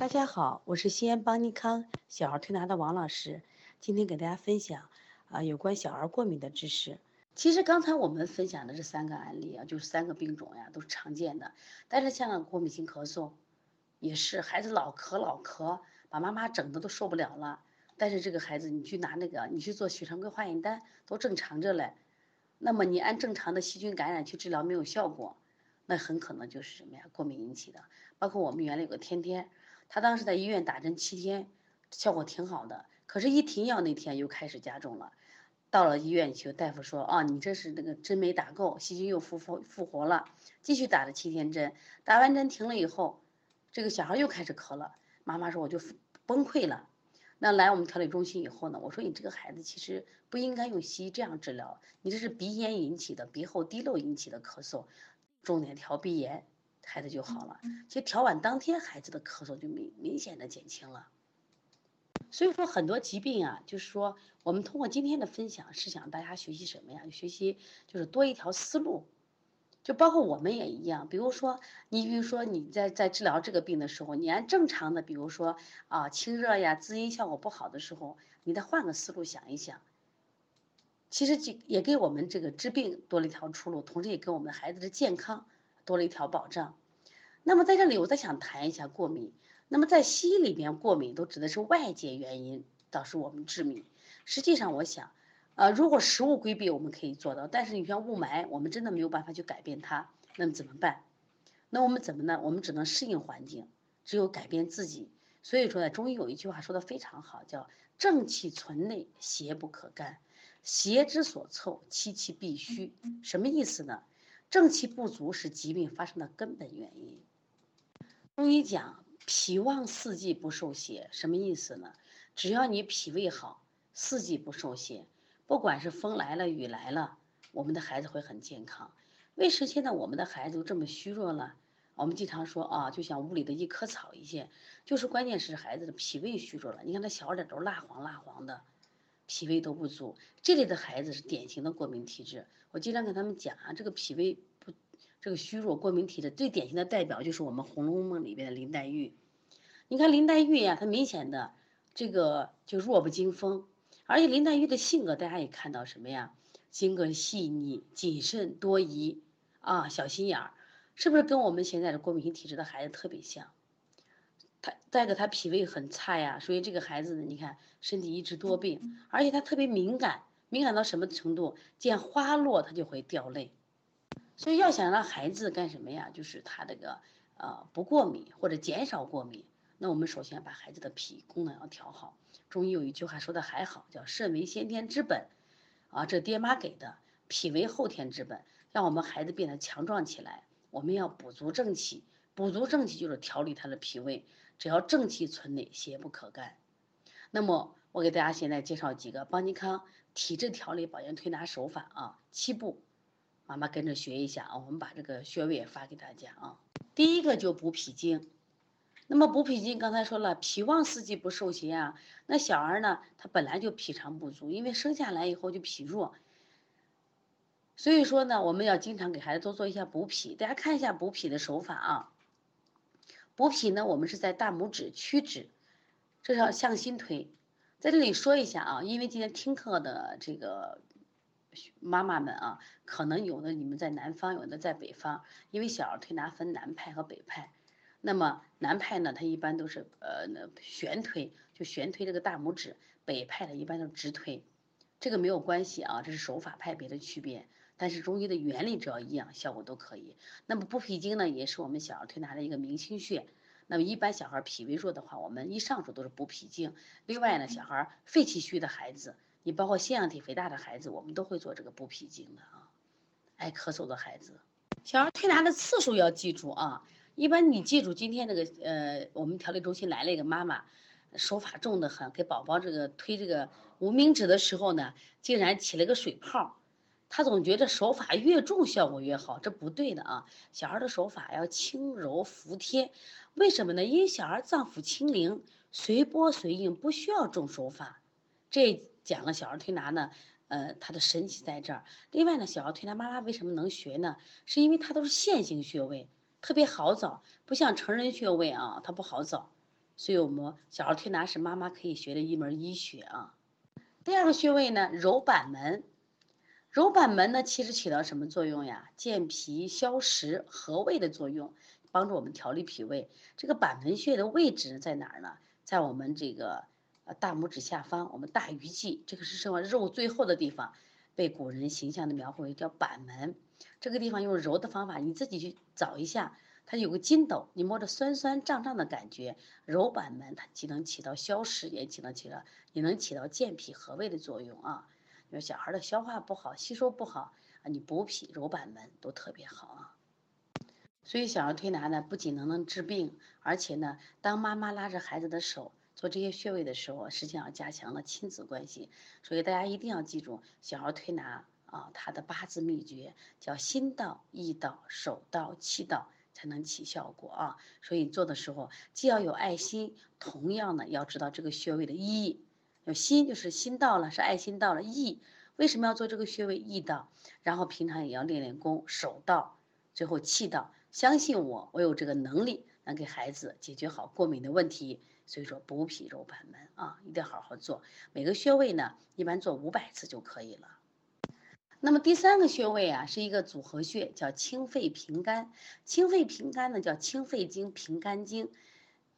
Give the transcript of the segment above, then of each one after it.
大家好，我是西安邦尼康小儿推拿的王老师，今天给大家分享啊有关小儿过敏的知识。其实刚才我们分享的这三个案例啊，就是三个病种呀，都是常见的。但是像过敏性咳嗽，也是孩子老咳老咳，把妈妈整的都受不了了。但是这个孩子，你去拿那个，你去做血常规化验单，都正常着嘞。那么你按正常的细菌感染去治疗没有效果，那很可能就是什么呀？过敏引起的。包括我们原来有个天天。他当时在医院打针七天，效果挺好的。可是，一停药那天又开始加重了。到了医院去，大夫说：“啊，你这是那个针没打够，细菌又复复复活了。”继续打了七天针，打完针停了以后，这个小孩又开始咳了。妈妈说：“我就崩溃了。”那来我们调理中心以后呢，我说：“你这个孩子其实不应该用西医这样治疗，你这是鼻炎引起的，鼻后滴漏引起的咳嗽，重点调鼻炎。”孩子就好了，其实调完当天，孩子的咳嗽就明明显的减轻了。所以说很多疾病啊，就是说我们通过今天的分享，是想大家学习什么呀？学习就是多一条思路，就包括我们也一样。比如说，你比如说你在在治疗这个病的时候，你按正常的，比如说啊清热呀、滋阴效果不好的时候，你再换个思路想一想，其实就也给我们这个治病多了一条出路，同时也给我们孩子的健康多了一条保障。那么在这里，我再想谈一下过敏。那么在西医里边，过敏都指的是外界原因导致我们致敏。实际上，我想，呃，如果食物规避，我们可以做到。但是你像雾霾，我们真的没有办法去改变它。那么怎么办？那我们怎么呢？我们只能适应环境，只有改变自己。所以说呢，中医有一句话说的非常好，叫“正气存内，邪不可干；邪之所凑，其气必虚”。什么意思呢？正气不足是疾病发生的根本原因。中医讲脾旺四季不受邪，什么意思呢？只要你脾胃好，四季不受邪，不管是风来了雨来了，我们的孩子会很健康。为什么现在我们的孩子都这么虚弱呢？我们经常说啊，就像屋里的一棵草一样，就是关键是孩子的脾胃虚弱了。你看他小脸都蜡黄蜡黄的，脾胃都不足，这类的孩子是典型的过敏体质。我经常跟他们讲啊，这个脾胃。这个虚弱过敏体质最典型的代表就是我们《红楼梦》里边的林黛玉。你看林黛玉呀，她明显的这个就弱不禁风，而且林黛玉的性格大家也看到什么呀？性格细腻、谨慎、多疑啊，小心眼儿，是不是跟我们现在的过敏性体质的孩子特别像？他再一个，他脾胃很差呀，所以这个孩子呢，你看身体一直多病，而且他特别敏感，敏感到什么程度？见花落他就会掉泪。所以要想让孩子干什么呀？就是他这个呃不过敏或者减少过敏，那我们首先把孩子的脾功能要调好。中医有一句话说的还好，叫肾为先天之本，啊，这爹妈给的，脾为后天之本，让我们孩子变得强壮起来。我们要补足正气，补足正气就是调理他的脾胃。只要正气存内，邪不可干。那么我给大家现在介绍几个邦尼康体质调理保健推拿手法啊，七步。妈妈跟着学一下啊，我们把这个穴位也发给大家啊。第一个就补脾经，那么补脾经刚才说了，脾旺四季不受邪啊。那小儿呢，他本来就脾肠不足，因为生下来以后就脾弱，所以说呢，我们要经常给孩子多做一下补脾。大家看一下补脾的手法啊。补脾呢，我们是在大拇指屈指，这是要向心推。在这里说一下啊，因为今天听课的这个。妈妈们啊，可能有的你们在南方，有的在北方，因为小儿推拿分南派和北派。那么南派呢，它一般都是呃那旋推，就旋推这个大拇指；北派的一般都是直推，这个没有关系啊，这是手法派别的区别。但是中医的原理只要一样，效果都可以。那么补脾经呢，也是我们小儿推拿的一个明星穴。那么一般小孩脾胃弱的话，我们一上手都是补脾经。另外呢，小孩肺气虚的孩子。你包括腺样体肥大的孩子，我们都会做这个补脾经的啊。爱咳嗽的孩子，小儿推拿的次数要记住啊。一般你记住今天这个呃，我们调理中心来了一个妈妈，手法重得很，给宝宝这个推这个无名指的时候呢，竟然起了个水泡。他总觉得手法越重效果越好，这不对的啊。小孩的手法要轻柔服帖，为什么呢？因为小孩脏腑清灵，随波随应，不需要重手法。这。讲了小儿推拿呢，呃，它的神奇在这儿。另外呢，小儿推拿妈妈为什么能学呢？是因为它都是线性穴位，特别好找，不像成人穴位啊，它不好找。所以我们小儿推拿是妈妈可以学的一门医学啊。第二个穴位呢，揉板门。揉板门呢，其实起到什么作用呀？健脾消食和胃的作用，帮助我们调理脾胃。这个板门穴的位置在哪儿呢？在我们这个大拇指下方，我们大鱼际，这个是什么肉最后的地方，被古人形象的描绘为叫板门。这个地方用揉的方法，你自己去找一下。它有个筋斗，你摸着酸酸胀胀的感觉，揉板门，它既能起到消食，也起能起到，也能起到健脾和胃的作用啊。因为小孩的消化不好，吸收不好啊，你补脾揉板门都特别好啊。所以小儿推拿呢，不仅能能治病，而且呢，当妈妈拉着孩子的手做这些穴位的时候，实际上加强了亲子关系。所以大家一定要记住，小儿推拿啊，它的八字秘诀叫心到、意到、手到、气到。才能起效果啊！所以做的时候既要有爱心，同样呢要知道这个穴位的意义。有心就是心到了，是爱心到了。意为什么要做这个穴位？意到，然后平常也要练练功，手到，最后气到。相信我，我有这个能力，能给孩子解决好过敏的问题。所以说补脾揉板门啊，一定要好好做。每个穴位呢，一般做五百次就可以了。那么第三个穴位啊，是一个组合穴，叫清肺平肝。清肺平肝呢，叫清肺经、平肝经。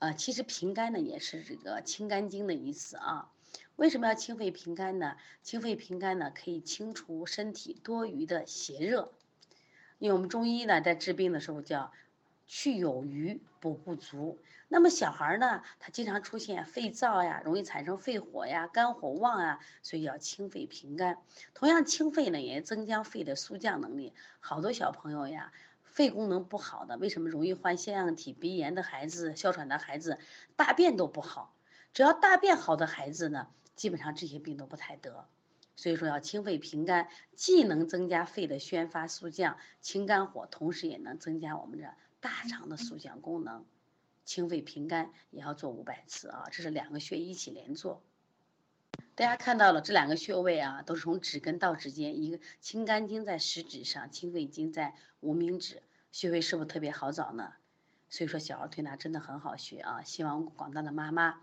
呃，其实平肝呢，也是这个清肝经的意思啊。为什么要清肺平肝呢？清肺平肝呢，可以清除身体多余的邪热。因为我们中医呢，在治病的时候叫。去有余补不足，那么小孩呢，他经常出现肺燥呀，容易产生肺火呀，肝火旺啊，所以要清肺平肝。同样清肺呢，也增加肺的肃降能力。好多小朋友呀，肺功能不好的，为什么容易患腺样体鼻炎的孩子、哮喘的孩子，大便都不好？只要大便好的孩子呢，基本上这些病都不太得。所以说要清肺平肝，既能增加肺的宣发肃降、清肝火，同时也能增加我们的。大肠的速降功能，清肺平肝也要做五百次啊！这是两个穴一起连做。大家看到了这两个穴位啊，都是从指根到指尖，一个清肝经在食指上，清肺经在无名指，穴位是不是特别好找呢？所以说小儿推拿真的很好学啊！希望广大的妈妈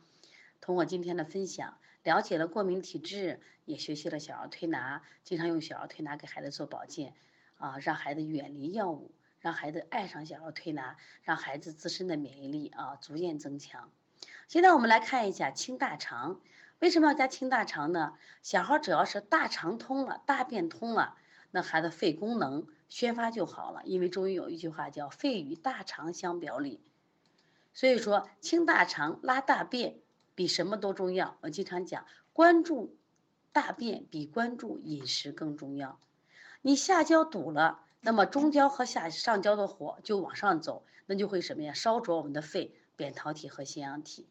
通过今天的分享，了解了过敏体质，也学习了小儿推拿，经常用小儿推拿给孩子做保健啊，让孩子远离药物。让孩子爱上小儿推拿，让孩子自身的免疫力啊逐渐增强。现在我们来看一下清大肠，为什么要加清大肠呢？小孩只要是大肠通了，大便通了，那孩子肺功能宣发就好了。因为中医有一句话叫“肺与大肠相表里”，所以说清大肠拉大便比什么都重要。我经常讲，关注大便比关注饮食更重要。你下焦堵了。那么中焦和下上焦的火就往上走，那就会什么呀？烧灼我们的肺、扁桃体和腺样体。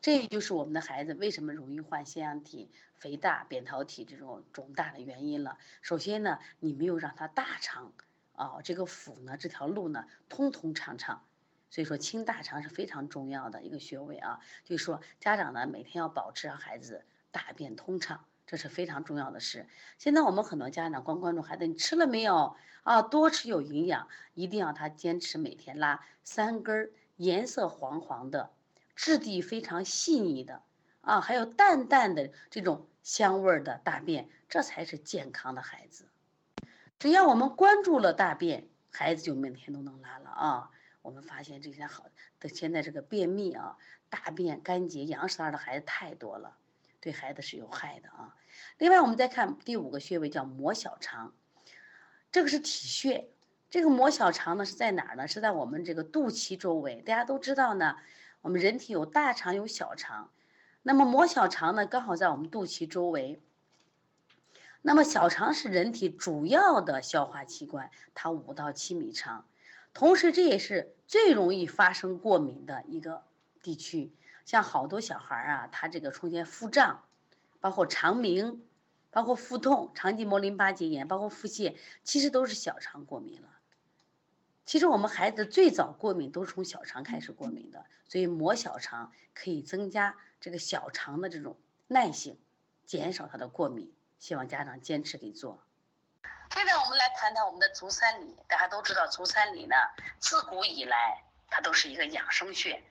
这就是我们的孩子为什么容易患腺样体肥大、扁桃体这种肿大的原因了。首先呢，你没有让他大肠啊，这个腑呢，这条路呢通通畅畅。所以说清大肠是非常重要的一个穴位啊。就是说家长呢每天要保持让孩子大便通畅。这是非常重要的事。现在我们很多家长光关注孩子你吃了没有啊？多吃有营养，一定要他坚持每天拉三根儿颜色黄黄的、质地非常细腻的啊，还有淡淡的这种香味儿的大便，这才是健康的孩子。只要我们关注了大便，孩子就每天都能拉了啊。我们发现这些好的，现在这个便秘啊、大便干结、羊屎蛋的孩子太多了。对孩子是有害的啊。另外，我们再看第五个穴位叫摩小肠，这个是体穴。这个摩小肠呢是在哪儿呢？是在我们这个肚脐周围。大家都知道呢，我们人体有大肠有小肠，那么摩小肠呢刚好在我们肚脐周围。那么小肠是人体主要的消化器官，它五到七米长，同时这也是最容易发生过敏的一个地区。像好多小孩啊，他这个出现腹胀，包括肠鸣，包括腹痛、肠系膜淋巴结炎，包括腹泻，其实都是小肠过敏了。其实我们孩子最早过敏都是从小肠开始过敏的，所以磨小肠可以增加这个小肠的这种耐性，减少它的过敏。希望家长坚持给做。现在我们来谈谈我们的足三里，大家都知道足三里呢，自古以来它都是一个养生穴。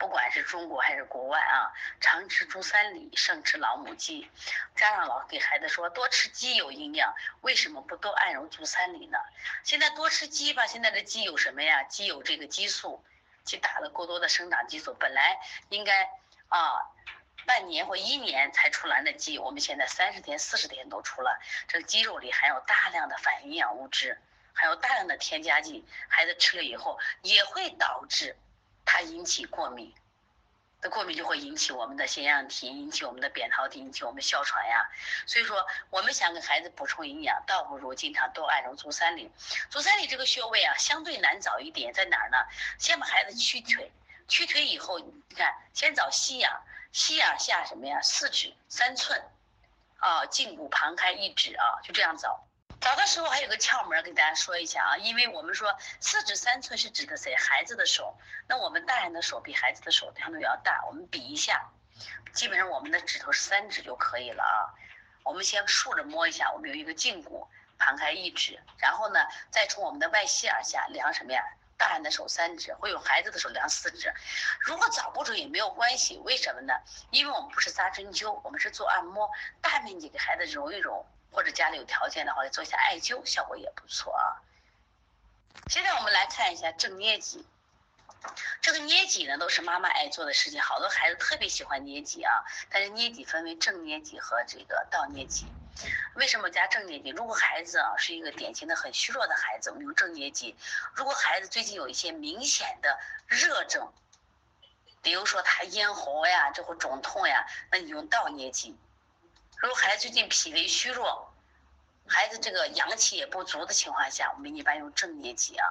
不管是中国还是国外啊，常吃猪三里，胜吃老母鸡。家长老给孩子说多吃鸡有营养，为什么不多按揉猪三里呢？现在多吃鸡吧，现在的鸡有什么呀？鸡有这个激素，鸡打了过多的生长激素，本来应该啊半年或一年才出栏的鸡，我们现在三十天、四十天都出了。这个鸡肉里含有大量的反营养物质，还有大量的添加剂，孩子吃了以后也会导致。它引起过敏，那过敏就会引起我们的腺样体，引起我们的扁桃体，引起我们哮喘呀。所以说，我们想给孩子补充营养，倒不如经常多按揉足三里。足三里这个穴位啊，相对难找一点，在哪儿呢？先把孩子屈腿，屈腿以后，你看，先找膝仰，膝仰下什么呀？四指三寸，啊，胫骨旁开一指啊，就这样找。找的时候还有个窍门，跟大家说一下啊，因为我们说四指三寸是指的谁？孩子的手。那我们大人的手比孩子的手相对要大，我们比一下，基本上我们的指头是三指就可以了啊。我们先竖着摸一下，我们有一个胫骨旁开一指，然后呢，再从我们的外膝耳下量什么呀？大人的手三指，会有孩子的手量四指。如果找不准也没有关系，为什么呢？因为我们不是扎针灸，我们是做按摩，大面积给孩子揉一揉。或者家里有条件的话，做一下艾灸，效果也不错啊。现在我们来看一下正捏脊，这个捏脊呢都是妈妈爱做的事情，好多孩子特别喜欢捏脊啊。但是捏脊分为正捏脊和这个倒捏脊。为什么加正捏脊？如果孩子啊是一个典型的很虚弱的孩子，我们用正捏脊；如果孩子最近有一些明显的热症，比如说他咽喉呀，这会肿痛呀，那你用倒捏脊。如果孩子最近脾胃虚弱，孩子这个阳气也不足的情况下，我们一般用正捏脊啊。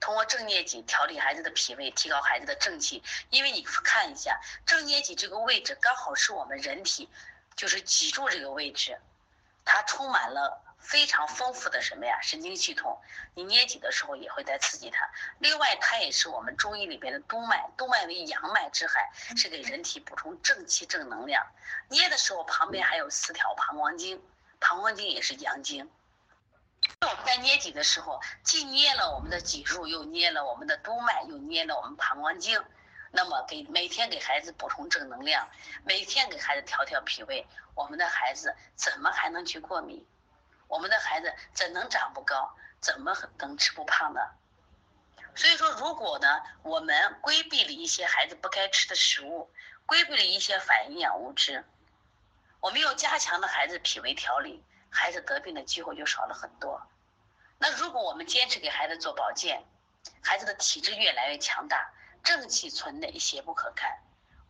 通过正捏脊调理孩子的脾胃，提高孩子的正气。因为你看一下正捏脊这个位置，刚好是我们人体就是脊柱这个位置，它充满了。非常丰富的什么呀？神经系统，你捏脊的时候也会在刺激它。另外，它也是我们中医里边的督脉，督脉为阳脉之海，是给人体补充正气、正能量。捏的时候旁边还有四条膀胱经，膀胱经也是阳经。我们在捏脊的时候，既捏了我们的脊柱，又捏了我们的督脉，又捏了我们膀胱经。那么给每天给孩子补充正能量，每天给孩子调调脾胃，我们的孩子怎么还能去过敏？我们的孩子怎能长不高，怎么能吃不胖呢？所以说，如果呢，我们规避了一些孩子不该吃的食物，规避了一些反营养物质，我们又加强了孩子脾胃调理，孩子得病的机会就少了很多。那如果我们坚持给孩子做保健，孩子的体质越来越强大，正气存内，邪不可干，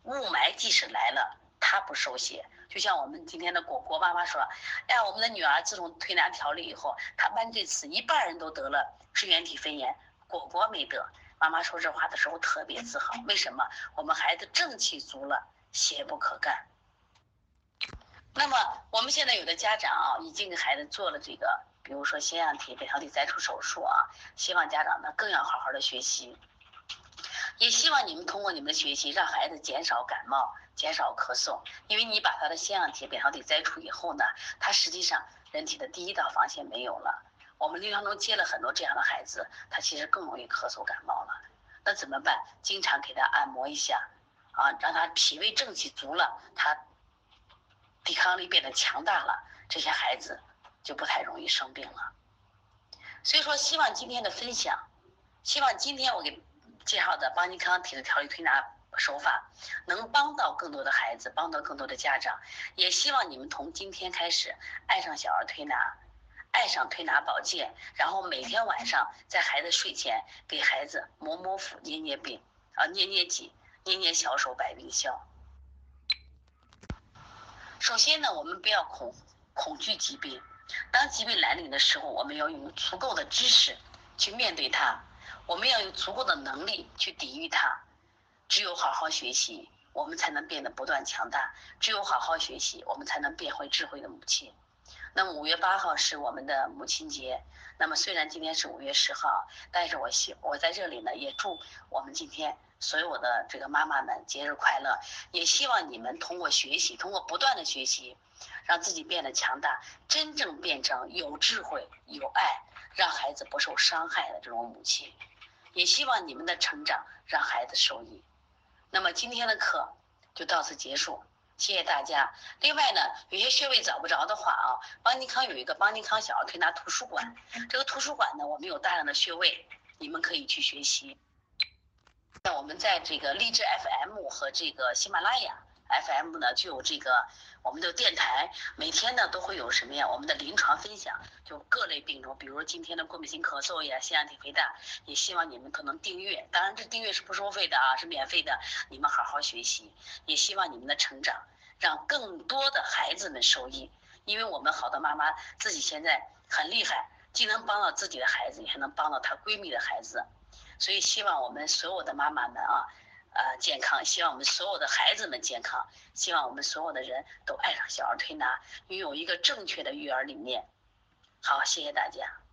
雾霾即使来了，他不受邪。就像我们今天的果果妈妈说：“哎呀，我们的女儿自从推拿调理以后，她班这次一半人都得了支原体肺炎，果果没得。”妈妈说这话的时候特别自豪。为什么？我们孩子正气足了，邪不可干。那么我们现在有的家长啊，已经给孩子做了这个，比如说腺样体、扁桃体摘除手术啊，希望家长呢更要好好的学习。也希望你们通过你们的学习，让孩子减少感冒，减少咳嗽。因为你把他的腺样体、扁桃体摘除以后呢，他实际上人体的第一道防线没有了。我们临床中接了很多这样的孩子，他其实更容易咳嗽感冒了。那怎么办？经常给他按摩一下，啊，让他脾胃正气足了，他抵抗力变得强大了，这些孩子就不太容易生病了。所以说，希望今天的分享，希望今天我给。介绍的邦尼康体的调理推拿手法，能帮到更多的孩子，帮到更多的家长。也希望你们从今天开始爱上小儿推拿，爱上推拿保健，然后每天晚上在孩子睡前给孩子摸摸腹、捏捏背，啊，捏捏脊、捏捏小手，百病消。首先呢，我们不要恐恐惧疾病，当疾病来临的时候，我们要用足够的知识去面对它。我们要有足够的能力去抵御它，只有好好学习，我们才能变得不断强大；只有好好学习，我们才能变回智慧的母亲。那么五月八号是我们的母亲节，那么虽然今天是五月十号，但是我希我在这里呢，也祝我们今天所有的这个妈妈们节日快乐，也希望你们通过学习，通过不断的学习，让自己变得强大，真正变成有智慧、有爱，让孩子不受伤害的这种母亲。也希望你们的成长让孩子受益。那么今天的课就到此结束，谢谢大家。另外呢，有些穴位找不着的话啊，邦尼康有一个邦尼康小儿推拿图书馆，这个图书馆呢，我们有大量的穴位，你们可以去学习。那我们在这个励志 FM 和这个喜马拉雅。FM 呢就有这个我们的电台，每天呢都会有什么呀？我们的临床分享，就各类病种，比如今天的过敏性咳嗽呀、腺样体肥大，也希望你们可能订阅。当然这订阅是不收费的啊，是免费的。你们好好学习，也希望你们的成长，让更多的孩子们受益。因为我们好多妈妈自己现在很厉害，既能帮到自己的孩子，也还能帮到她闺蜜的孩子，所以希望我们所有的妈妈们啊。呃，健康，希望我们所有的孩子们健康，希望我们所有的人都爱上小儿推拿，拥有一个正确的育儿理念。好，谢谢大家。